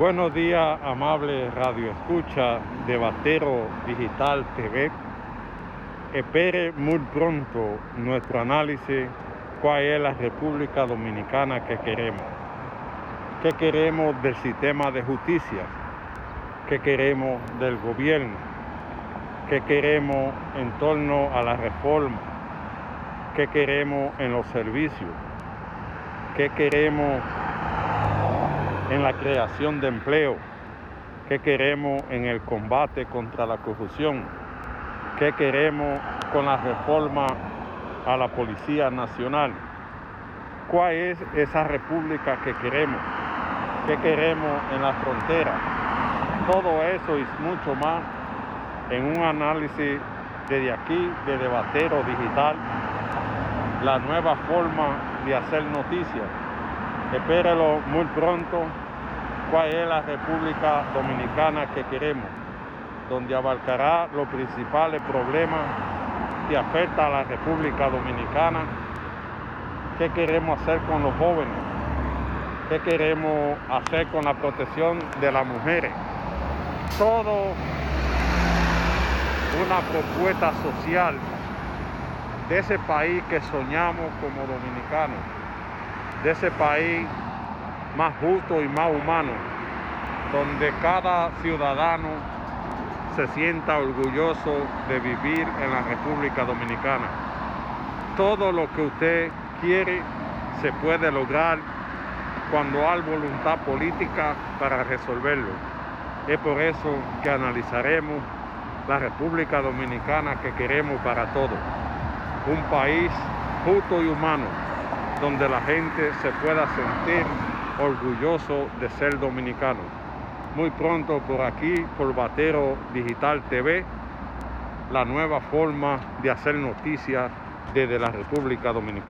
Buenos días, amable radio escucha de Batero Digital TV. Espere muy pronto nuestro análisis cuál es la República Dominicana que queremos. ¿Qué queremos del sistema de justicia? ¿Qué queremos del gobierno? ¿Qué queremos en torno a la reforma? ¿Qué queremos en los servicios? ¿Qué queremos en la creación de empleo, qué queremos en el combate contra la corrupción, qué queremos con la reforma a la Policía Nacional, cuál es esa república que queremos, qué queremos en la frontera. Todo eso y mucho más en un análisis desde aquí, de Debatero Digital, la nueva forma de hacer noticias. Espérelo muy pronto cuál es la República Dominicana que queremos, donde abarcará los principales problemas que afectan a la República Dominicana, qué queremos hacer con los jóvenes, qué queremos hacer con la protección de las mujeres. Todo una propuesta social de ese país que soñamos como dominicanos de ese país más justo y más humano, donde cada ciudadano se sienta orgulloso de vivir en la República Dominicana. Todo lo que usted quiere se puede lograr cuando hay voluntad política para resolverlo. Es por eso que analizaremos la República Dominicana que queremos para todos. Un país justo y humano donde la gente se pueda sentir orgulloso de ser dominicano. Muy pronto por aquí, por Batero Digital TV, la nueva forma de hacer noticias desde la República Dominicana.